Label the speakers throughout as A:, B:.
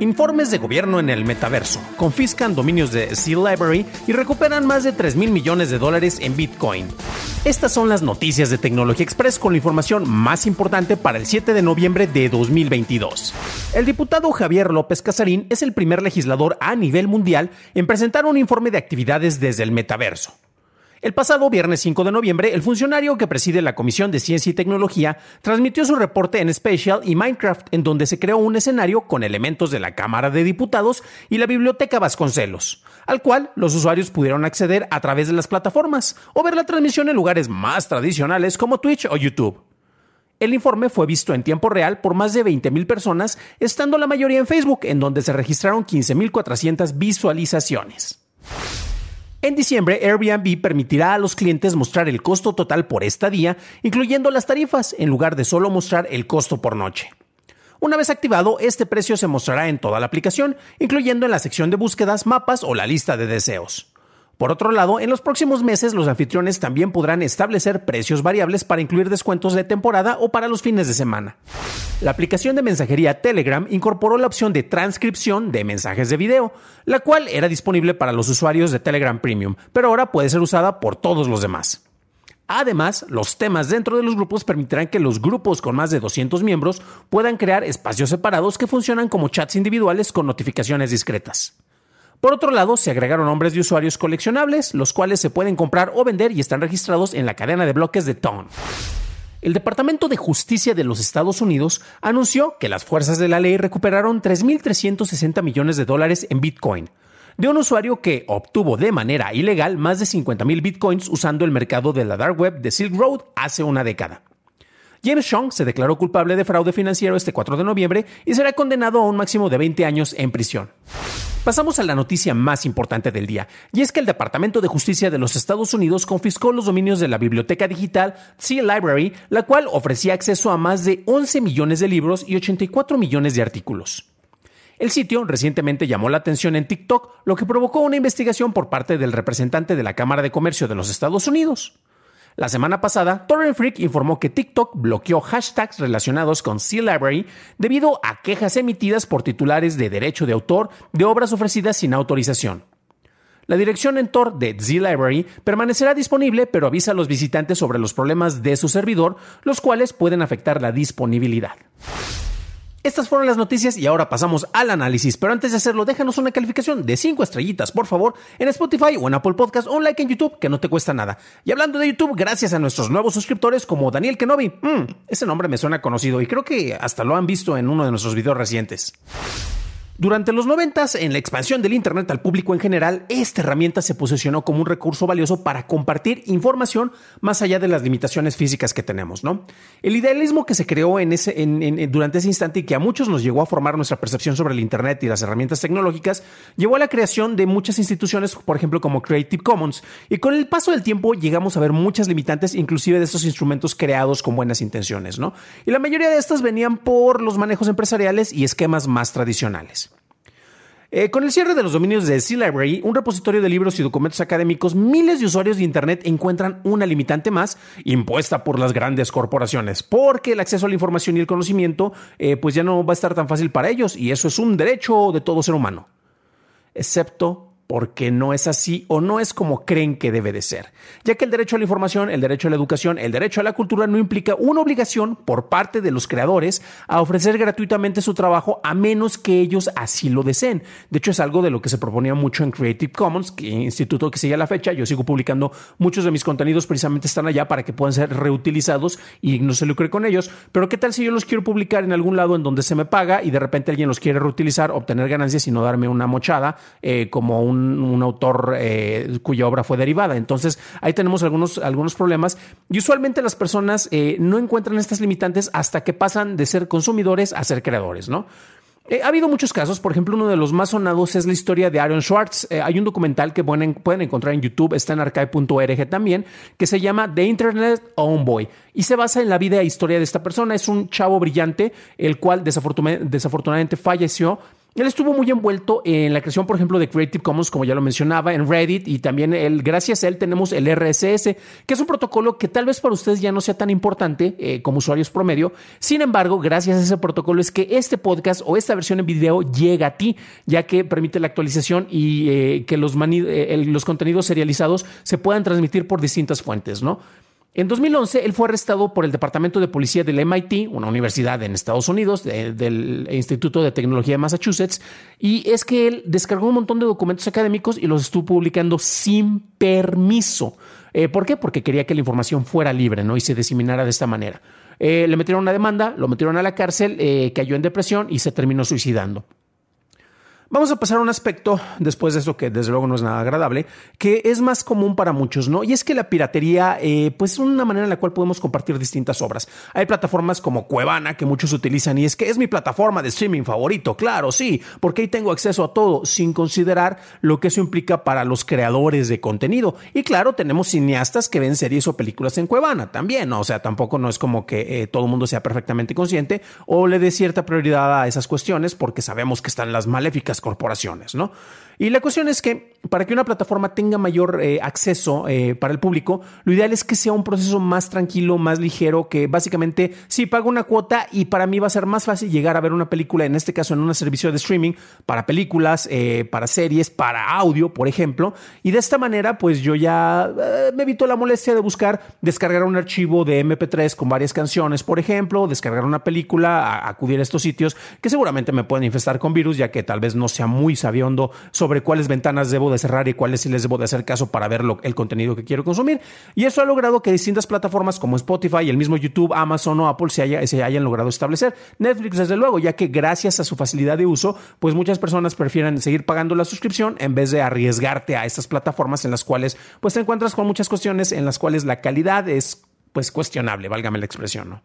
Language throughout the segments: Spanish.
A: Informes de gobierno en el metaverso confiscan dominios de Sea Library y recuperan más de 3 mil millones de dólares en Bitcoin. Estas son las noticias de Tecnología Express con la información más importante para el 7 de noviembre de 2022. El diputado Javier López Casarín es el primer legislador a nivel mundial en presentar un informe de actividades desde el metaverso. El pasado viernes 5 de noviembre, el funcionario que preside la Comisión de Ciencia y Tecnología transmitió su reporte en Spatial y Minecraft, en donde se creó un escenario con elementos de la Cámara de Diputados y la Biblioteca Vasconcelos, al cual los usuarios pudieron acceder a través de las plataformas o ver la transmisión en lugares más tradicionales como Twitch o YouTube. El informe fue visto en tiempo real por más de 20.000 personas, estando la mayoría en Facebook, en donde se registraron 15.400 visualizaciones. En diciembre, Airbnb permitirá a los clientes mostrar el costo total por estadía, incluyendo las tarifas, en lugar de solo mostrar el costo por noche. Una vez activado, este precio se mostrará en toda la aplicación, incluyendo en la sección de búsquedas, mapas o la lista de deseos. Por otro lado, en los próximos meses los anfitriones también podrán establecer precios variables para incluir descuentos de temporada o para los fines de semana. La aplicación de mensajería Telegram incorporó la opción de transcripción de mensajes de video, la cual era disponible para los usuarios de Telegram Premium, pero ahora puede ser usada por todos los demás. Además, los temas dentro de los grupos permitirán que los grupos con más de 200 miembros puedan crear espacios separados que funcionan como chats individuales con notificaciones discretas. Por otro lado, se agregaron nombres de usuarios coleccionables, los cuales se pueden comprar o vender y están registrados en la cadena de bloques de Tone. El Departamento de Justicia de los Estados Unidos anunció que las fuerzas de la ley recuperaron 3.360 millones de dólares en Bitcoin, de un usuario que obtuvo de manera ilegal más de 50.000 Bitcoins usando el mercado de la Dark Web de Silk Road hace una década. James Chong se declaró culpable de fraude financiero este 4 de noviembre y será condenado a un máximo de 20 años en prisión. Pasamos a la noticia más importante del día, y es que el Departamento de Justicia de los Estados Unidos confiscó los dominios de la biblioteca digital Sea Library, la cual ofrecía acceso a más de 11 millones de libros y 84 millones de artículos. El sitio recientemente llamó la atención en TikTok, lo que provocó una investigación por parte del representante de la Cámara de Comercio de los Estados Unidos. La semana pasada, Torrent Freak informó que TikTok bloqueó hashtags relacionados con Sea Library debido a quejas emitidas por titulares de derecho de autor de obras ofrecidas sin autorización. La dirección en Tor de Sea Library permanecerá disponible, pero avisa a los visitantes sobre los problemas de su servidor, los cuales pueden afectar la disponibilidad. Estas fueron las noticias y ahora pasamos al análisis, pero antes de hacerlo déjanos una calificación de 5 estrellitas, por favor, en Spotify o en Apple Podcast o un like en YouTube que no te cuesta nada. Y hablando de YouTube, gracias a nuestros nuevos suscriptores como Daniel Kenobi, mm, ese nombre me suena conocido y creo que hasta lo han visto en uno de nuestros videos recientes. Durante los 90, en la expansión del Internet al público en general, esta herramienta se posicionó como un recurso valioso para compartir información más allá de las limitaciones físicas que tenemos. ¿no? El idealismo que se creó durante ese instante y que a muchos nos llegó a formar nuestra percepción sobre el Internet y las herramientas tecnológicas, llevó a la creación de muchas instituciones, por ejemplo, como Creative Commons. Y con el paso del tiempo llegamos a ver muchas limitantes, inclusive de estos instrumentos creados con buenas intenciones. Y la mayoría de estas venían por los manejos empresariales y esquemas más tradicionales. Eh, con el cierre de los dominios de Sea Library, un repositorio de libros y documentos académicos, miles de usuarios de Internet encuentran una limitante más impuesta por las grandes corporaciones, porque el acceso a la información y el conocimiento eh, pues ya no va a estar tan fácil para ellos y eso es un derecho de todo ser humano, excepto porque no es así o no es como creen que debe de ser, ya que el derecho a la información, el derecho a la educación, el derecho a la cultura no implica una obligación por parte de los creadores a ofrecer gratuitamente su trabajo a menos que ellos así lo deseen. De hecho, es algo de lo que se proponía mucho en Creative Commons, que instituto que sigue a la fecha. Yo sigo publicando muchos de mis contenidos, precisamente están allá para que puedan ser reutilizados y no se lucre con ellos. Pero ¿qué tal si yo los quiero publicar en algún lado en donde se me paga y de repente alguien los quiere reutilizar, obtener ganancias y no darme una mochada eh, como un un, autor eh, cuya obra fue derivada. Entonces, ahí tenemos algunos, algunos problemas. Y usualmente las personas eh, no encuentran estas limitantes hasta que pasan de ser consumidores a ser creadores, ¿no? Eh, ha habido muchos casos, por ejemplo, uno de los más sonados es la historia de Aaron Schwartz. hay un documental que pueden, pueden, encontrar en YouTube, está en archive.org también, que se llama The Internet Own Boy y se basa en la vida e historia de esta persona. Es un chavo brillante, el cual desafortunadamente falleció él estuvo muy envuelto en la creación, por ejemplo, de Creative Commons, como ya lo mencionaba, en Reddit y también él, gracias a él tenemos el RSS, que es un protocolo que tal vez para ustedes ya no sea tan importante eh, como usuarios promedio. Sin embargo, gracias a ese protocolo es que este podcast o esta versión en video llega a ti, ya que permite la actualización y eh, que los, eh, los contenidos serializados se puedan transmitir por distintas fuentes, ¿no? En 2011, él fue arrestado por el Departamento de Policía del MIT, una universidad en Estados Unidos, del Instituto de Tecnología de Massachusetts, y es que él descargó un montón de documentos académicos y los estuvo publicando sin permiso. Eh, ¿Por qué? Porque quería que la información fuera libre ¿no? y se diseminara de esta manera. Eh, le metieron una demanda, lo metieron a la cárcel, eh, cayó en depresión y se terminó suicidando. Vamos a pasar a un aspecto después de eso que desde luego no es nada agradable, que es más común para muchos, ¿no? Y es que la piratería, eh, pues es una manera en la cual podemos compartir distintas obras. Hay plataformas como Cuevana que muchos utilizan y es que es mi plataforma de streaming favorito, claro, sí, porque ahí tengo acceso a todo, sin considerar lo que eso implica para los creadores de contenido. Y claro, tenemos cineastas que ven series o películas en Cuevana también, ¿no? O sea, tampoco no es como que eh, todo el mundo sea perfectamente consciente o le dé cierta prioridad a esas cuestiones porque sabemos que están las maléficas corporaciones, ¿no? Y la cuestión es que para que una plataforma tenga mayor eh, acceso eh, para el público, lo ideal es que sea un proceso más tranquilo, más ligero, que básicamente sí pago una cuota y para mí va a ser más fácil llegar a ver una película, en este caso en un servicio de streaming, para películas, eh, para series, para audio, por ejemplo. Y de esta manera, pues yo ya me evito la molestia de buscar descargar un archivo de MP3 con varias canciones, por ejemplo, descargar una película, acudir a estos sitios que seguramente me pueden infestar con virus, ya que tal vez no sea muy sabiondo sobre cuáles ventanas debo de cerrar y cuáles sí les debo de hacer caso para ver el contenido que quiero consumir. Y eso ha logrado que distintas plataformas como Spotify, el mismo YouTube, Amazon o Apple se hayan logrado establecer. Netflix, desde luego, ya que gracias a su facilidad de uso, pues muchas personas prefieren seguir pagando la suscripción en vez de arriesgarte a estas plataformas en las cuales pues te encuentras con muchas cuestiones en las cuales la calidad es pues cuestionable, válgame la expresión, ¿no?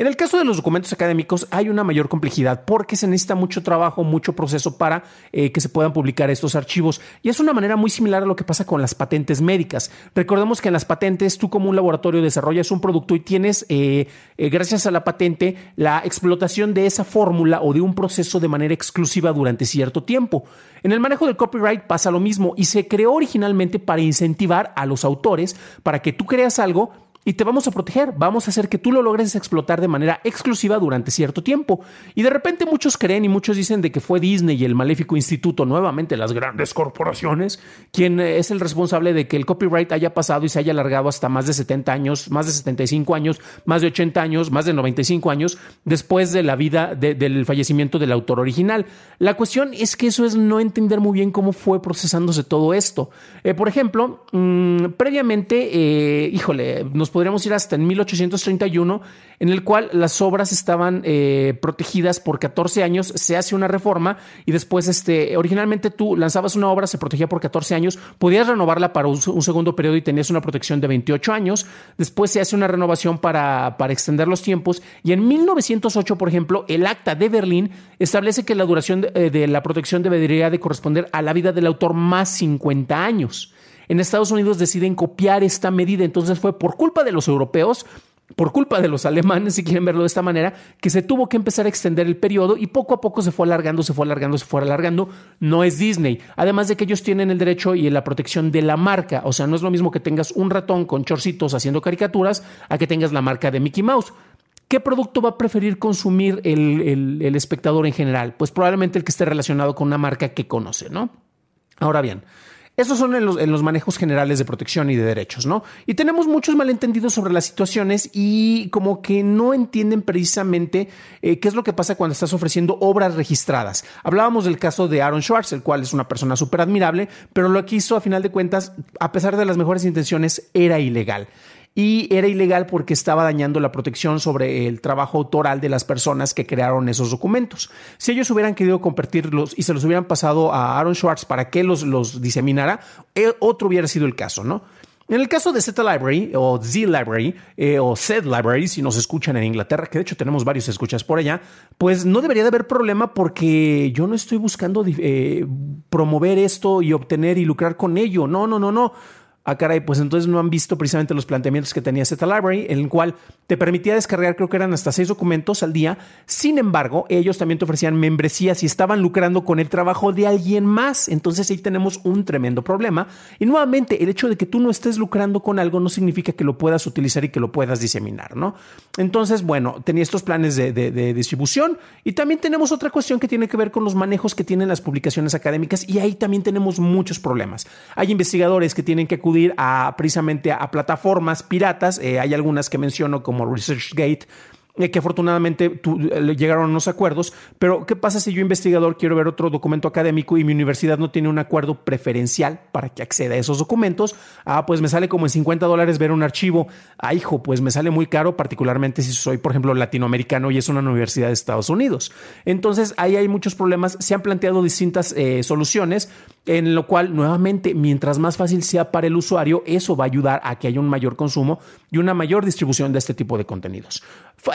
A: En el caso de los documentos académicos hay una mayor complejidad porque se necesita mucho trabajo, mucho proceso para eh, que se puedan publicar estos archivos. Y es una manera muy similar a lo que pasa con las patentes médicas. Recordemos que en las patentes tú como un laboratorio desarrollas un producto y tienes, eh, eh, gracias a la patente, la explotación de esa fórmula o de un proceso de manera exclusiva durante cierto tiempo. En el manejo del copyright pasa lo mismo y se creó originalmente para incentivar a los autores para que tú creas algo y te vamos a proteger, vamos a hacer que tú lo logres explotar de manera exclusiva durante cierto tiempo. Y de repente muchos creen y muchos dicen de que fue Disney y el maléfico instituto, nuevamente las grandes corporaciones, quien eh, es el responsable de que el copyright haya pasado y se haya alargado hasta más de 70 años, más de 75 años, más de 80 años, más de 95 años después de la vida del fallecimiento del autor original. La cuestión es que eso es no entender muy bien cómo fue procesándose todo esto. Eh, por ejemplo, mm, previamente, eh, híjole, nos podríamos ir hasta en 1831, en el cual las obras estaban eh, protegidas por 14 años, se hace una reforma y después, este, originalmente tú lanzabas una obra, se protegía por 14 años, podías renovarla para un, segundo periodo y tenías una protección de 28 años, después se hace una renovación para, para extender los tiempos y en 1908, por ejemplo, el acta de Berlín establece que la duración de, eh, de la protección debería de corresponder a la vida del autor más 50 años. En Estados Unidos deciden copiar esta medida, entonces fue por culpa de los europeos por culpa de los alemanes, si quieren verlo de esta manera, que se tuvo que empezar a extender el periodo y poco a poco se fue alargando, se fue alargando, se fue alargando. No es Disney. Además de que ellos tienen el derecho y la protección de la marca. O sea, no es lo mismo que tengas un ratón con chorcitos haciendo caricaturas a que tengas la marca de Mickey Mouse. ¿Qué producto va a preferir consumir el, el espectador en general? Pues probablemente el que esté relacionado con una marca que conoce, ¿no? Ahora bien, esos son en los, manejos generales de protección y de derechos, ¿no? Y tenemos muchos malentendidos sobre las situaciones y como que no entienden precisamente eh, qué es lo que pasa cuando estás ofreciendo obras registradas. Hablábamos del caso de Aaron Schwartz, el cual es una persona súper admirable, pero lo que hizo a final de cuentas, a pesar de las mejores intenciones, era ilegal y era ilegal porque estaba dañando la protección sobre el trabajo autoral de las personas que crearon esos documentos. Si ellos hubieran querido convertirlos y se los hubieran pasado a Aaron Schwartz para que los, los diseminara, eh, otro hubiera sido el caso, ¿no? En el caso de Z Library o Z Library eh, o Z Library, si nos escuchan en Inglaterra, que de hecho tenemos varios escuchas por allá, pues no debería de haber problema porque yo no estoy buscando eh, promover esto y obtener y lucrar con ello. No, no, no, no. Ah, caray, pues entonces no han visto precisamente los planteamientos que tenía Z Library, en el cual te permitía descargar, creo que eran hasta seis documentos al día. Sin embargo, ellos también te ofrecían membresías y estaban lucrando con el trabajo de alguien más. Entonces ahí tenemos un tremendo problema. Y nuevamente, el hecho de que tú no estés lucrando con algo no significa que lo puedas utilizar y que lo puedas diseminar, ¿no? Entonces, bueno, tenía estos planes de, de distribución y también tenemos otra cuestión que tiene que ver con los manejos que tienen las publicaciones académicas y ahí también tenemos muchos problemas. Hay investigadores que tienen que acudir a precisamente a, plataformas piratas. Eh, hay algunas que menciono como ResearchGate, eh, que afortunadamente eh, llegaron a unos acuerdos, pero ¿qué pasa si yo investigador quiero ver otro documento académico y mi universidad no tiene un acuerdo preferencial para que acceda a esos documentos? Ah, pues me sale como en 50 dólares ver un archivo. Ah, hijo, pues me sale muy caro, particularmente si soy, por ejemplo, latinoamericano y es una universidad de Estados Unidos. Entonces, ahí hay muchos problemas. Se han planteado distintas soluciones en lo cual nuevamente mientras más fácil sea para el usuario, eso va a ayudar a que haya un mayor consumo y una mayor distribución de este tipo de contenidos.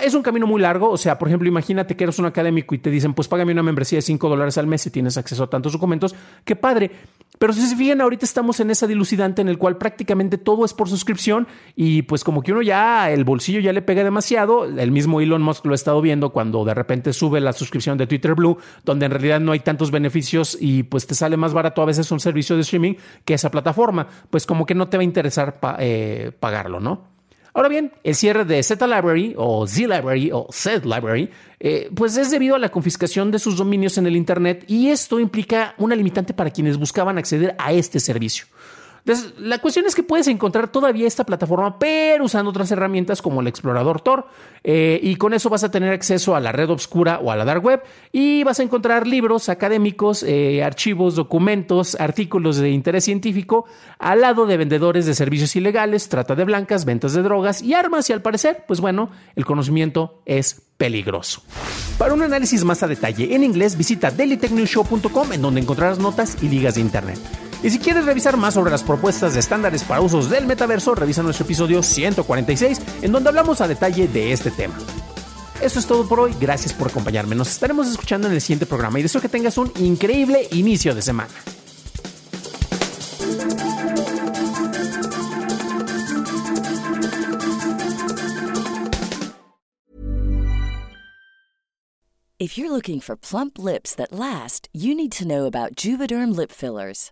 A: Es un camino muy largo, o sea, por ejemplo, imagínate que eres un académico y te dicen, pues págame una membresía de 5 dólares al mes y tienes acceso a tantos documentos, qué padre. Pero si se fijan, ahorita estamos en esa dilucidante en el cual prácticamente todo es por suscripción y pues como que uno ya, el bolsillo ya le pega demasiado, el mismo Elon Musk lo ha estado viendo cuando de repente sube la suscripción de Twitter Blue, donde en realidad no hay tantos beneficios y pues te sale más barato a veces un servicio de streaming que esa plataforma, pues como que no te va a interesar eh, pagarlo, ¿no? Ahora bien, el cierre de Z Library o Z Library o Z Library, eh, pues es debido a la confiscación de sus dominios en el Internet y esto implica una limitante para quienes buscaban acceder a este servicio. La cuestión es que puedes encontrar todavía esta plataforma, pero usando otras herramientas como el explorador Tor. Eh, y con eso vas a tener acceso a la red oscura o a la dark web y vas a encontrar libros académicos, eh, archivos, documentos, artículos de interés científico al lado de vendedores de servicios ilegales, trata de blancas, ventas de drogas y armas. Y al parecer, pues bueno, el conocimiento es peligroso. Para un análisis más a detalle en inglés, visita dailytechnewshow.com en donde encontrarás notas y ligas de internet. Y si quieres revisar más sobre las propuestas de estándares para usos del metaverso, revisa nuestro episodio 146, en donde hablamos a detalle de este tema. Eso es todo por hoy, gracias por acompañarme. Nos estaremos escuchando en el siguiente programa y deseo que tengas un increíble inicio de semana.
B: If you're looking for plump lips that last, you need to know about Juvederm lip fillers.